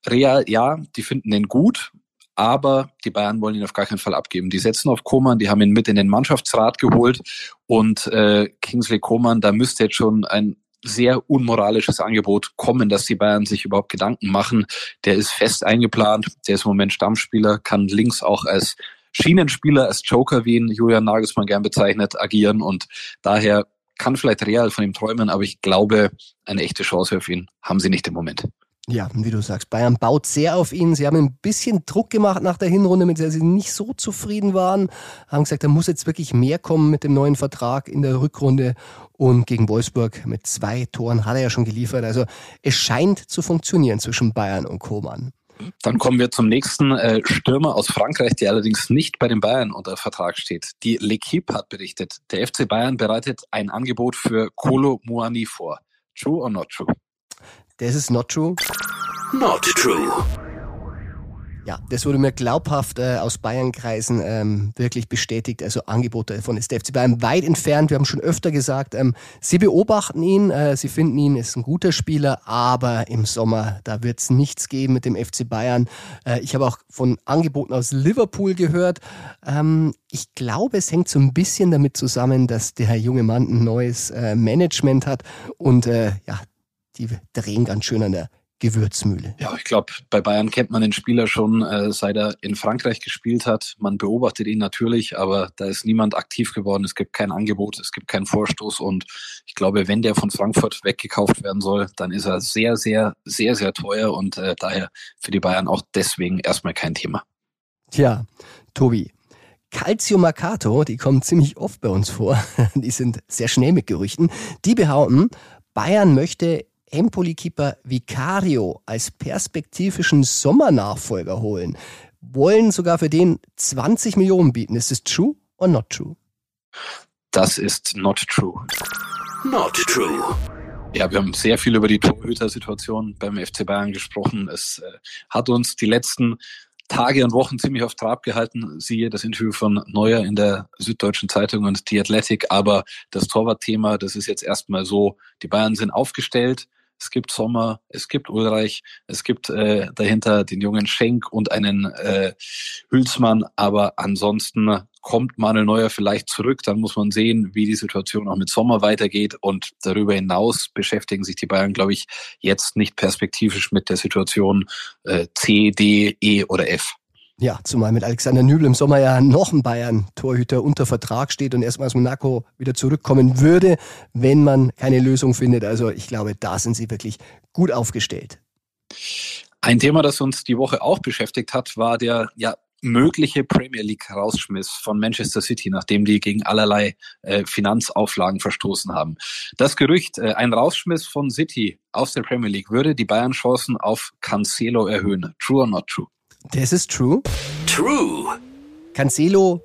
Real, ja, die finden den gut, aber die Bayern wollen ihn auf gar keinen Fall abgeben. Die setzen auf Koman, die haben ihn mit in den Mannschaftsrat geholt und äh, Kingsley Koman, da müsste jetzt schon ein sehr unmoralisches Angebot kommen, dass die Bayern sich überhaupt Gedanken machen. Der ist fest eingeplant, der ist im Moment Stammspieler, kann links auch als Schienenspieler, als Joker, wie ihn Julian Nagelsmann gern bezeichnet, agieren und daher kann vielleicht Real von ihm träumen, aber ich glaube, eine echte Chance auf ihn haben sie nicht im Moment. Ja, wie du sagst, Bayern baut sehr auf ihn. Sie haben ein bisschen Druck gemacht nach der Hinrunde, mit der sie nicht so zufrieden waren. Haben gesagt, da muss jetzt wirklich mehr kommen mit dem neuen Vertrag in der Rückrunde. Und gegen Wolfsburg mit zwei Toren hat er ja schon geliefert. Also es scheint zu funktionieren zwischen Bayern und Koman. Dann kommen wir zum nächsten äh, Stürmer aus Frankreich, der allerdings nicht bei den Bayern unter Vertrag steht. Die L'Equipe hat berichtet, der FC Bayern bereitet ein Angebot für Kolo Muani vor. True or not true? Das ist not true. Not true. Ja, das wurde mir glaubhaft äh, aus Bayernkreisen ähm, wirklich bestätigt. Also Angebote von ist der FC Bayern weit entfernt. Wir haben schon öfter gesagt, ähm, sie beobachten ihn, äh, sie finden ihn, ist ein guter Spieler, aber im Sommer, da wird es nichts geben mit dem FC Bayern. Äh, ich habe auch von Angeboten aus Liverpool gehört. Ähm, ich glaube, es hängt so ein bisschen damit zusammen, dass der junge Mann ein neues äh, Management hat und äh, ja, die drehen ganz schön an der Gewürzmühle. Ja, ich glaube, bei Bayern kennt man den Spieler schon, äh, seit er in Frankreich gespielt hat. Man beobachtet ihn natürlich, aber da ist niemand aktiv geworden. Es gibt kein Angebot, es gibt keinen Vorstoß und ich glaube, wenn der von Frankfurt weggekauft werden soll, dann ist er sehr, sehr, sehr, sehr teuer und äh, daher für die Bayern auch deswegen erstmal kein Thema. Tja, Tobi, Calcio Mercato, die kommen ziemlich oft bei uns vor. Die sind sehr schnell mit Gerüchten. Die behaupten, Bayern möchte Empoli-Keeper Vicario als perspektivischen Sommernachfolger holen, wollen sogar für den 20 Millionen bieten. Ist es true or not true? Das ist not true. Not true. Ja, wir haben sehr viel über die Torhüter-Situation beim FC Bayern gesprochen. Es äh, hat uns die letzten Tage und Wochen ziemlich auf Trab gehalten. Siehe das Interview von Neuer in der Süddeutschen Zeitung und die Athletic. Aber das Torwartthema, das ist jetzt erstmal so, die Bayern sind aufgestellt es gibt Sommer, es gibt Ulreich, es gibt äh, dahinter den jungen Schenk und einen äh, Hülsmann, aber ansonsten kommt Manuel Neuer vielleicht zurück, dann muss man sehen, wie die Situation auch mit Sommer weitergeht. Und darüber hinaus beschäftigen sich die Bayern, glaube ich, jetzt nicht perspektivisch mit der Situation äh, C, D, E oder F. Ja, zumal mit Alexander Nübel im Sommer ja noch ein Bayern-Torhüter unter Vertrag steht und erstmal aus Monaco wieder zurückkommen würde, wenn man keine Lösung findet. Also ich glaube, da sind sie wirklich gut aufgestellt. Ein Thema, das uns die Woche auch beschäftigt hat, war der ja mögliche Premier League Rausschmiss von Manchester City, nachdem die gegen allerlei äh, Finanzauflagen verstoßen haben. Das Gerücht, äh, ein Rausschmiss von City aus der Premier League würde die Bayern Chancen auf Cancelo erhöhen. True or not true? Das ist true. True. Cancelo,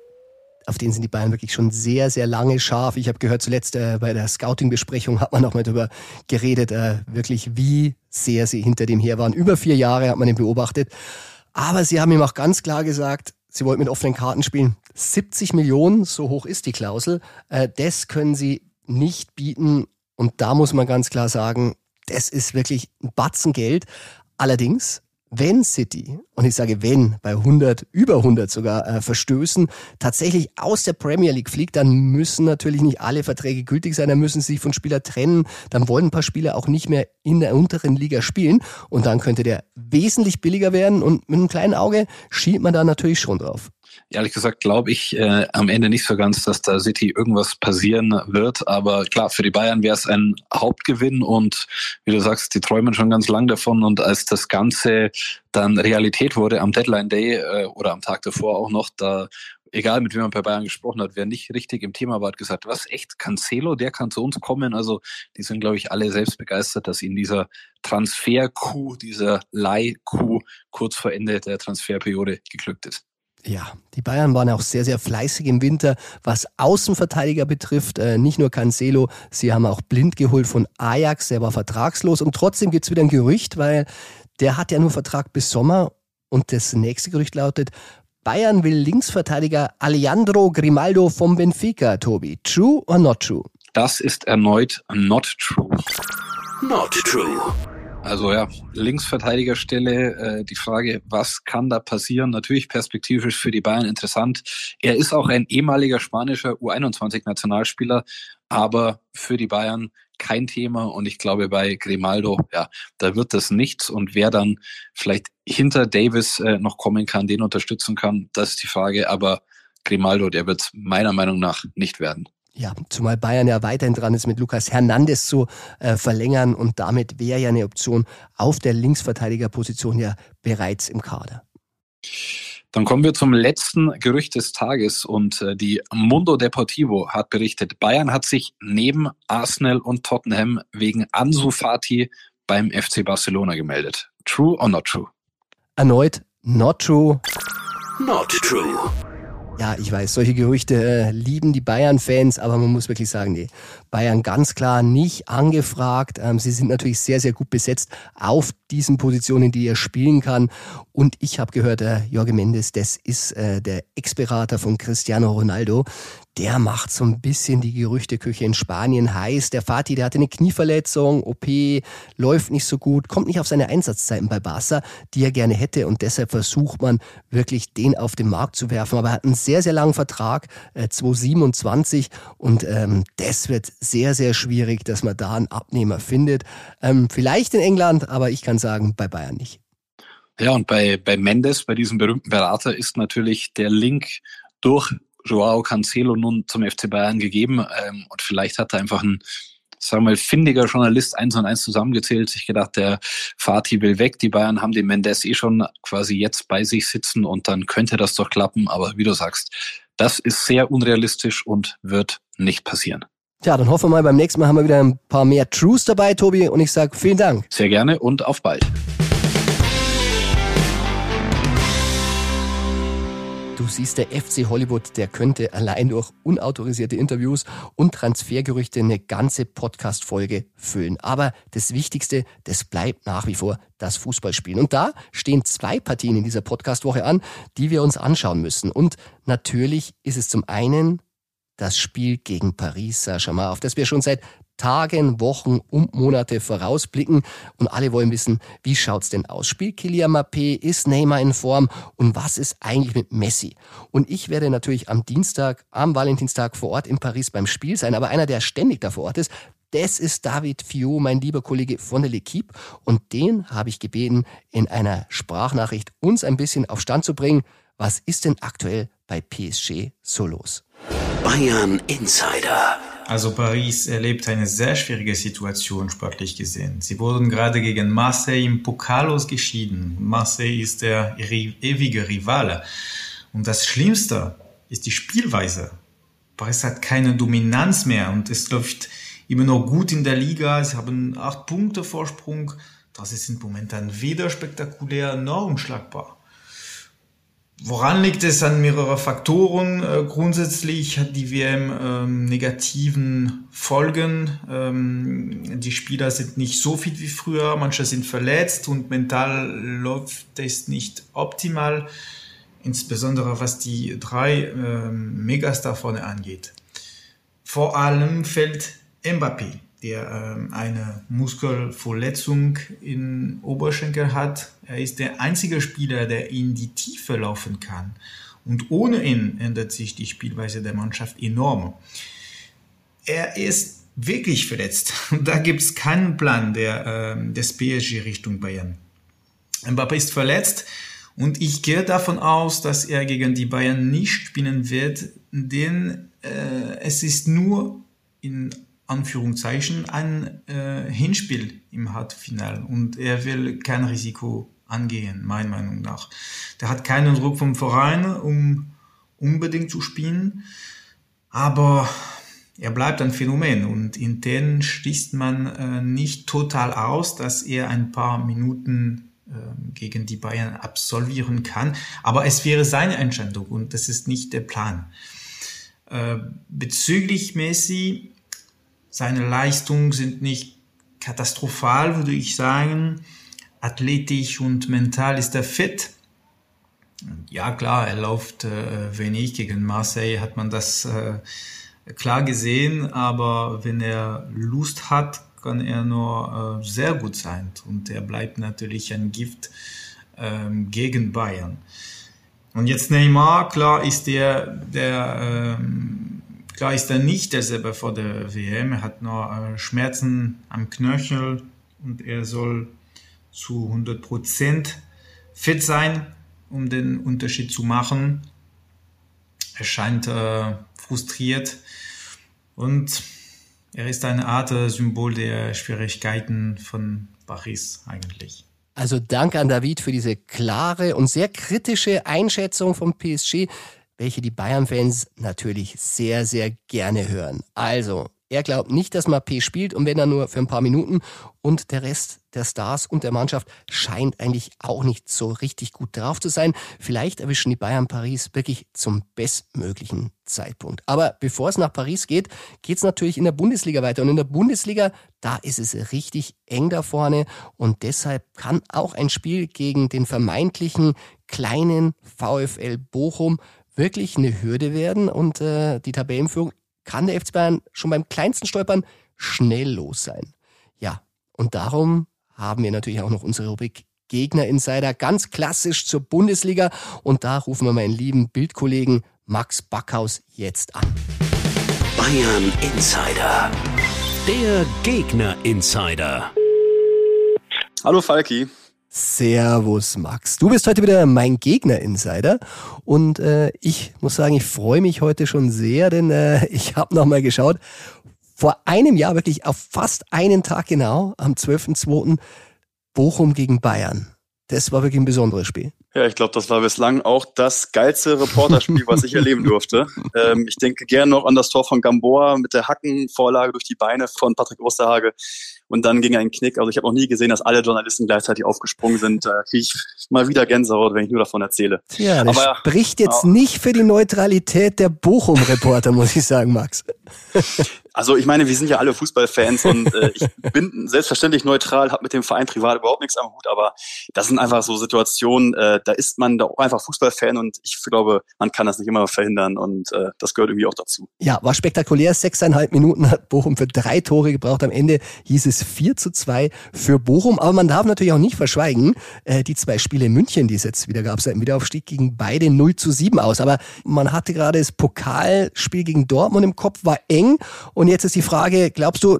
auf den sind die Bayern wirklich schon sehr, sehr lange scharf. Ich habe gehört, zuletzt äh, bei der Scouting-Besprechung hat man auch mal darüber geredet, äh, wirklich wie sehr sie hinter dem her waren. Über vier Jahre hat man ihn beobachtet. Aber sie haben ihm auch ganz klar gesagt, sie wollten mit offenen Karten spielen. 70 Millionen, so hoch ist die Klausel, äh, das können sie nicht bieten. Und da muss man ganz klar sagen, das ist wirklich ein Batzen Geld. Allerdings wenn City, und ich sage wenn, bei 100, über 100 sogar äh, Verstößen, tatsächlich aus der Premier League fliegt, dann müssen natürlich nicht alle Verträge gültig sein, dann müssen sie sich von Spieler trennen, dann wollen ein paar Spieler auch nicht mehr in der unteren Liga spielen und dann könnte der wesentlich billiger werden und mit einem kleinen Auge schielt man da natürlich schon drauf. Ehrlich gesagt glaube ich äh, am Ende nicht so ganz, dass da City irgendwas passieren wird. Aber klar, für die Bayern wäre es ein Hauptgewinn und wie du sagst, die träumen schon ganz lang davon. Und als das Ganze dann Realität wurde am Deadline Day äh, oder am Tag davor auch noch, da egal mit wem man bei Bayern gesprochen hat, wer nicht richtig im Thema war, hat gesagt, was echt, Cancelo, der kann zu uns kommen. Also die sind, glaube ich, alle selbst begeistert, dass ihnen dieser Transfer-Coup, dieser Leih-Coup kurz vor Ende der Transferperiode geglückt ist. Ja, die Bayern waren auch sehr, sehr fleißig im Winter, was Außenverteidiger betrifft. Äh, nicht nur Cancelo, sie haben auch blind geholt von Ajax, der war vertragslos. Und trotzdem gibt's wieder ein Gerücht, weil der hat ja nur Vertrag bis Sommer. Und das nächste Gerücht lautet, Bayern will Linksverteidiger Alejandro Grimaldo vom Benfica, Tobi. True or not true? Das ist erneut not true. Not true. Also ja, Linksverteidigerstelle, äh, die Frage, was kann da passieren? Natürlich perspektivisch für die Bayern interessant. Er ist auch ein ehemaliger spanischer U21-Nationalspieler, aber für die Bayern kein Thema. Und ich glaube, bei Grimaldo, ja, da wird das nichts. Und wer dann vielleicht hinter Davis äh, noch kommen kann, den unterstützen kann, das ist die Frage. Aber Grimaldo, der wird meiner Meinung nach nicht werden. Ja, zumal Bayern ja weiterhin dran ist, mit Lukas Hernandez zu äh, verlängern und damit wäre ja eine Option auf der Linksverteidigerposition ja bereits im Kader. Dann kommen wir zum letzten Gerücht des Tages und äh, die Mundo Deportivo hat berichtet, Bayern hat sich neben Arsenal und Tottenham wegen Ansu Fati beim FC Barcelona gemeldet. True or not true? Erneut not true. Not true. Ja, ich weiß, solche Gerüchte äh, lieben die Bayern-Fans, aber man muss wirklich sagen, nee, Bayern ganz klar nicht angefragt. Ähm, sie sind natürlich sehr, sehr gut besetzt auf diesen Positionen, die er spielen kann. Und ich habe gehört, äh, Jorge Mendes, das ist äh, der Ex-Berater von Cristiano Ronaldo der macht so ein bisschen die Gerüchteküche in Spanien heiß. Der Fatih, der hatte eine Knieverletzung, OP, läuft nicht so gut, kommt nicht auf seine Einsatzzeiten bei Barca, die er gerne hätte und deshalb versucht man wirklich den auf den Markt zu werfen. Aber er hat einen sehr, sehr langen Vertrag, äh, 2027 und ähm, das wird sehr, sehr schwierig, dass man da einen Abnehmer findet. Ähm, vielleicht in England, aber ich kann sagen, bei Bayern nicht. Ja, und bei, bei Mendes, bei diesem berühmten Berater, ist natürlich der Link durch Joao Cancelo nun zum FC Bayern gegeben ähm, und vielleicht hat er einfach ein sagen wir mal, findiger Journalist eins und eins zusammengezählt, sich gedacht, der Fatih will weg, die Bayern haben den Mendes eh schon quasi jetzt bei sich sitzen und dann könnte das doch klappen, aber wie du sagst, das ist sehr unrealistisch und wird nicht passieren. Tja, dann hoffen wir mal, beim nächsten Mal haben wir wieder ein paar mehr Trues dabei, Tobi, und ich sage vielen Dank. Sehr gerne und auf bald. Du siehst, der FC Hollywood, der könnte allein durch unautorisierte Interviews und Transfergerüchte eine ganze Podcast-Folge füllen. Aber das Wichtigste, das bleibt nach wie vor das Fußballspielen. Und da stehen zwei Partien in dieser Podcast-Woche an, die wir uns anschauen müssen. Und natürlich ist es zum einen das Spiel gegen Paris Saint-Germain, auf das wir schon seit Tagen, Wochen und Monate vorausblicken und alle wollen wissen, wie schaut's denn aus? Spielt Kylian Mbappé? Ist Neymar in Form? Und was ist eigentlich mit Messi? Und ich werde natürlich am Dienstag, am Valentinstag vor Ort in Paris beim Spiel sein, aber einer, der ständig da vor Ort ist, das ist David Fio, mein lieber Kollege von der L'Equipe. Und den habe ich gebeten, in einer Sprachnachricht uns ein bisschen auf Stand zu bringen. Was ist denn aktuell bei PSG so los? Bayern Insider. Also Paris erlebt eine sehr schwierige Situation sportlich gesehen. Sie wurden gerade gegen Marseille im Pokal ausgeschieden. Marseille ist der ewige Rivale. Und das Schlimmste ist die Spielweise. Paris hat keine Dominanz mehr und es läuft immer noch gut in der Liga. Sie haben acht Punkte Vorsprung. Das ist momentan weder spektakulär noch unschlagbar. Woran liegt es an mehreren Faktoren? Äh, grundsätzlich hat die WM ähm, negativen Folgen. Ähm, die Spieler sind nicht so fit wie früher, manche sind verletzt und mental läuft es nicht optimal, insbesondere was die drei ähm, Megastar vorne angeht. Vor allem fällt Mbappé der ähm, eine Muskelverletzung in Oberschenkel hat. Er ist der einzige Spieler, der in die Tiefe laufen kann. Und ohne ihn ändert sich die Spielweise der Mannschaft enorm. Er ist wirklich verletzt. Da gibt es keinen Plan der, äh, des PSG Richtung Bayern. Mbappé ist verletzt und ich gehe davon aus, dass er gegen die Bayern nicht spielen wird, denn äh, es ist nur in Anführungszeichen ein äh, Hinspiel im Halbfinale und er will kein Risiko angehen, meiner Meinung nach. Der hat keinen Druck vom Verein, um unbedingt zu spielen, aber er bleibt ein Phänomen und intern schließt man äh, nicht total aus, dass er ein paar Minuten äh, gegen die Bayern absolvieren kann, aber es wäre seine Entscheidung und das ist nicht der Plan. Äh, bezüglich Messi seine Leistungen sind nicht katastrophal, würde ich sagen. Athletisch und mental ist er fit. Ja, klar, er läuft äh, wenig. Gegen Marseille hat man das äh, klar gesehen, aber wenn er Lust hat, kann er nur äh, sehr gut sein. Und er bleibt natürlich ein Gift ähm, gegen Bayern. Und jetzt Neymar, klar ist der, der ähm, Klar ist er nicht derselbe vor der WM. Er hat nur äh, Schmerzen am Knöchel und er soll zu 100% fit sein, um den Unterschied zu machen. Er scheint äh, frustriert und er ist eine Art äh, Symbol der Schwierigkeiten von Paris eigentlich. Also danke an David für diese klare und sehr kritische Einschätzung vom PSG welche die Bayern-Fans natürlich sehr, sehr gerne hören. Also, er glaubt nicht, dass Mappé spielt und wenn er nur für ein paar Minuten und der Rest der Stars und der Mannschaft scheint eigentlich auch nicht so richtig gut drauf zu sein. Vielleicht erwischen die Bayern Paris wirklich zum bestmöglichen Zeitpunkt. Aber bevor es nach Paris geht, geht es natürlich in der Bundesliga weiter. Und in der Bundesliga, da ist es richtig eng da vorne. Und deshalb kann auch ein Spiel gegen den vermeintlichen kleinen VfL Bochum wirklich eine Hürde werden und äh, die Tabellenführung kann der FC Bayern schon beim kleinsten Stolpern schnell los sein. Ja, und darum haben wir natürlich auch noch unsere Rubrik Gegner Insider ganz klassisch zur Bundesliga und da rufen wir meinen lieben Bildkollegen Max Backhaus jetzt an. Bayern Insider. Der Gegner Insider. Hallo Falki. Servus Max. Du bist heute wieder mein Gegner-Insider und äh, ich muss sagen, ich freue mich heute schon sehr, denn äh, ich habe nochmal geschaut. Vor einem Jahr, wirklich auf fast einen Tag genau, am 12.02. Bochum gegen Bayern. Das war wirklich ein besonderes Spiel. Ja, ich glaube, das war bislang auch das geilste Reporterspiel, was ich erleben durfte. Ähm, ich denke gern noch an das Tor von Gamboa mit der Hackenvorlage durch die Beine von Patrick Osterhage. Und dann ging ein Knick. Also ich habe noch nie gesehen, dass alle Journalisten gleichzeitig aufgesprungen sind. Da kriege ich mal wieder Gänsehaut, wenn ich nur davon erzähle. Ja, das Aber, spricht jetzt ja. nicht für die Neutralität der Bochum-Reporter, muss ich sagen, Max. Also ich meine, wir sind ja alle Fußballfans und äh, ich bin selbstverständlich neutral, habe mit dem Verein privat überhaupt nichts am Hut, aber das sind einfach so Situationen, äh, da ist man da auch einfach Fußballfan und ich glaube, man kann das nicht immer verhindern und äh, das gehört irgendwie auch dazu. Ja, war spektakulär. Sechseinhalb Minuten hat Bochum für drei Tore gebraucht. Am Ende hieß es 4 zu 2 für Bochum. Aber man darf natürlich auch nicht verschweigen, äh, die zwei Spiele in München, die es jetzt wieder gab, seit dem Wiederaufstieg, gegen beide 0 zu 7 aus. Aber man hatte gerade das Pokalspiel gegen Dortmund im Kopf, war eng. Und jetzt ist die Frage, glaubst du,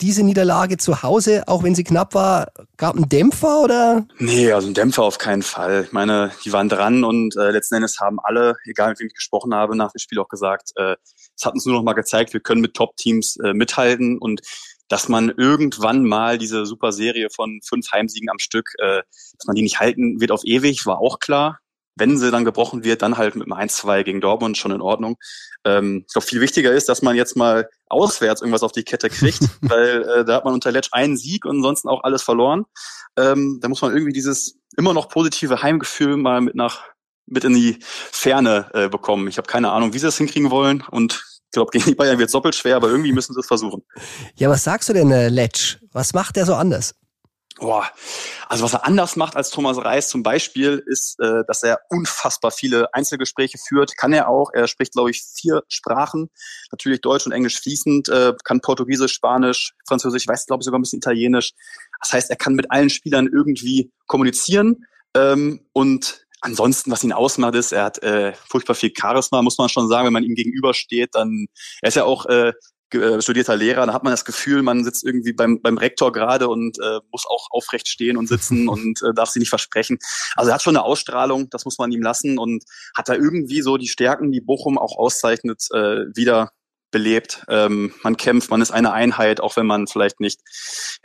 diese Niederlage zu Hause, auch wenn sie knapp war, gab einen Dämpfer oder? Nee, also einen Dämpfer auf keinen Fall. Ich meine, die waren dran und äh, letzten Endes haben alle, egal mit wem ich gesprochen habe, nach dem Spiel auch gesagt, äh, es hat uns nur noch mal gezeigt, wir können mit Top-Teams äh, mithalten und dass man irgendwann mal diese super Serie von fünf Heimsiegen am Stück, äh, dass man die nicht halten wird auf ewig, war auch klar wenn sie dann gebrochen wird, dann halt mit einem 1-2 gegen Dortmund schon in Ordnung. Ähm, ich glaube, viel wichtiger ist, dass man jetzt mal auswärts irgendwas auf die Kette kriegt, weil äh, da hat man unter Letsch einen Sieg und ansonsten auch alles verloren. Ähm, da muss man irgendwie dieses immer noch positive Heimgefühl mal mit nach mit in die Ferne äh, bekommen. Ich habe keine Ahnung, wie sie das hinkriegen wollen und ich glaube, gegen die Bayern wird es doppelt schwer, aber irgendwie müssen sie es versuchen. Ja, was sagst du denn, äh, Letsch? Was macht der so anders? Boah. Also was er anders macht als Thomas Reis zum Beispiel, ist, äh, dass er unfassbar viele Einzelgespräche führt. Kann er auch. Er spricht, glaube ich, vier Sprachen. Natürlich Deutsch und Englisch fließend, äh, kann Portugiesisch, Spanisch, Französisch, weiß, glaube ich, sogar ein bisschen Italienisch. Das heißt, er kann mit allen Spielern irgendwie kommunizieren. Ähm, und ansonsten, was ihn ausmacht, ist, er hat äh, furchtbar viel Charisma, muss man schon sagen, wenn man ihm gegenübersteht. Dann, er ist ja auch äh, äh, studierter Lehrer, da hat man das Gefühl, man sitzt irgendwie beim, beim Rektor gerade und äh, muss auch aufrecht stehen und sitzen und äh, darf sie nicht versprechen. Also er hat schon eine Ausstrahlung, das muss man ihm lassen und hat da irgendwie so die Stärken, die Bochum auch auszeichnet, äh, wieder belebt. Ähm, man kämpft, man ist eine Einheit, auch wenn man vielleicht nicht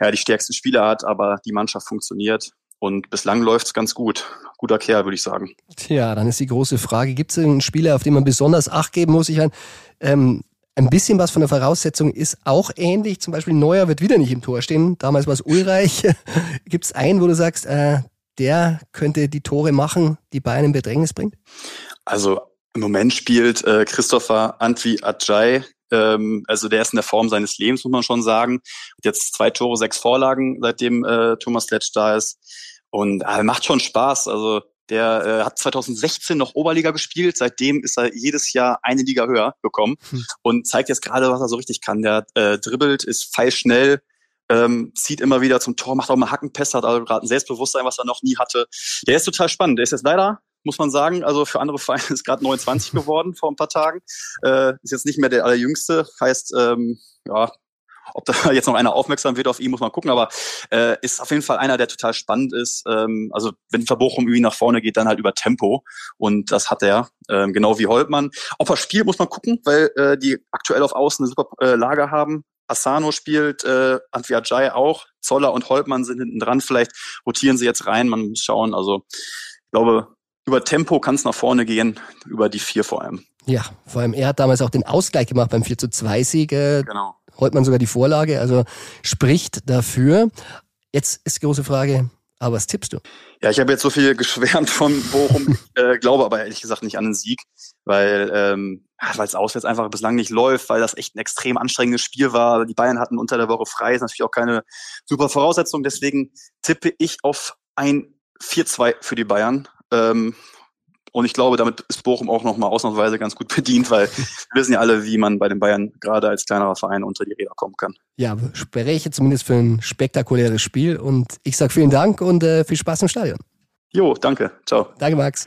ja, die stärksten Spieler hat, aber die Mannschaft funktioniert. Und bislang läuft's ganz gut. Guter Kerl, würde ich sagen. Tja, dann ist die große Frage, gibt es einen Spieler, auf den man besonders Acht geben muss? Ich meine, ähm, ein bisschen was von der Voraussetzung ist auch ähnlich. Zum Beispiel Neuer wird wieder nicht im Tor stehen. Damals war es Ulreich. Gibt es einen, wo du sagst, äh, der könnte die Tore machen, die Bayern in Bedrängnis bringt? Also im Moment spielt äh, Christopher Antwi Ajay. Ähm, also der ist in der Form seines Lebens, muss man schon sagen. Jetzt zwei Tore, sechs Vorlagen, seitdem äh, Thomas Letsch da ist. Und äh, macht schon Spaß. Also der äh, hat 2016 noch Oberliga gespielt. Seitdem ist er jedes Jahr eine Liga höher gekommen hm. und zeigt jetzt gerade, was er so richtig kann. Der äh, dribbelt, ist feilschnell, ähm, zieht immer wieder zum Tor, macht auch mal Hackenpässe, hat also gerade ein Selbstbewusstsein, was er noch nie hatte. Der ist total spannend. Der ist jetzt leider, muss man sagen, also für andere Vereine ist gerade 29 geworden vor ein paar Tagen. Äh, ist jetzt nicht mehr der allerjüngste, heißt, ähm, ja, ob da jetzt noch einer aufmerksam wird auf ihn, muss man gucken, aber äh, ist auf jeden Fall einer, der total spannend ist. Ähm, also wenn Verbochum irgendwie nach vorne geht, dann halt über Tempo und das hat er, ähm, genau wie Holtmann. Ob er spielt, muss man gucken, weil äh, die aktuell auf Außen eine super äh, Lage haben. Asano spielt, äh, Antwi Ajay auch, Zoller und Holtmann sind hinten dran. Vielleicht rotieren sie jetzt rein, man muss schauen. Also ich glaube, über Tempo kann es nach vorne gehen, über die vier vor allem. Ja, vor allem er hat damals auch den Ausgleich gemacht beim 4 zu 2 Sieg. Äh, genau. Holtmann sogar die Vorlage, also spricht dafür. Jetzt ist die große Frage, aber was tippst du? Ja, ich habe jetzt so viel geschwärmt von Bochum, äh, glaube aber ehrlich gesagt nicht an den Sieg, weil ähm, weil es auswärts einfach bislang nicht läuft, weil das echt ein extrem anstrengendes Spiel war. Die Bayern hatten unter der Woche frei, ist natürlich auch keine super Voraussetzung. Deswegen tippe ich auf ein 4-2 für die Bayern. Ähm, und ich glaube, damit ist Bochum auch nochmal ausnahmsweise ganz gut bedient, weil wir wissen ja alle, wie man bei den Bayern gerade als kleinerer Verein unter die Räder kommen kann. Ja, spreche zumindest für ein spektakuläres Spiel. Und ich sage vielen Dank und äh, viel Spaß im Stadion. Jo, danke. Ciao. Danke, Max.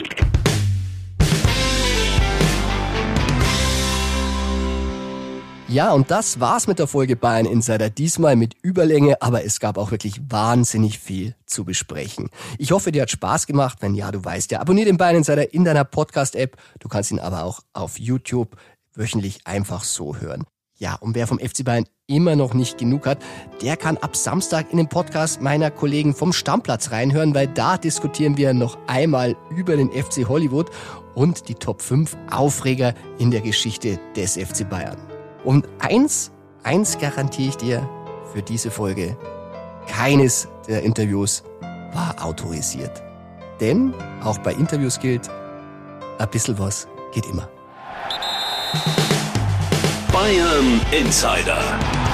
Ja, und das war's mit der Folge Bayern Insider. Diesmal mit Überlänge, aber es gab auch wirklich wahnsinnig viel zu besprechen. Ich hoffe, dir hat Spaß gemacht. Wenn ja, du weißt ja, abonniere den Bayern Insider in deiner Podcast-App. Du kannst ihn aber auch auf YouTube wöchentlich einfach so hören. Ja, und wer vom FC Bayern immer noch nicht genug hat, der kann ab Samstag in den Podcast meiner Kollegen vom Stammplatz reinhören, weil da diskutieren wir noch einmal über den FC Hollywood und die Top 5 Aufreger in der Geschichte des FC Bayern. Und eins, eins garantiere ich dir für diese Folge. Keines der Interviews war autorisiert. Denn auch bei Interviews gilt, ein bisschen was geht immer. Bayern Insider,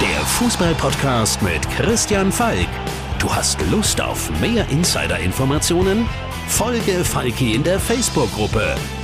der Fußballpodcast mit Christian Falk. Du hast Lust auf mehr Insider-Informationen? Folge Falki in der Facebook-Gruppe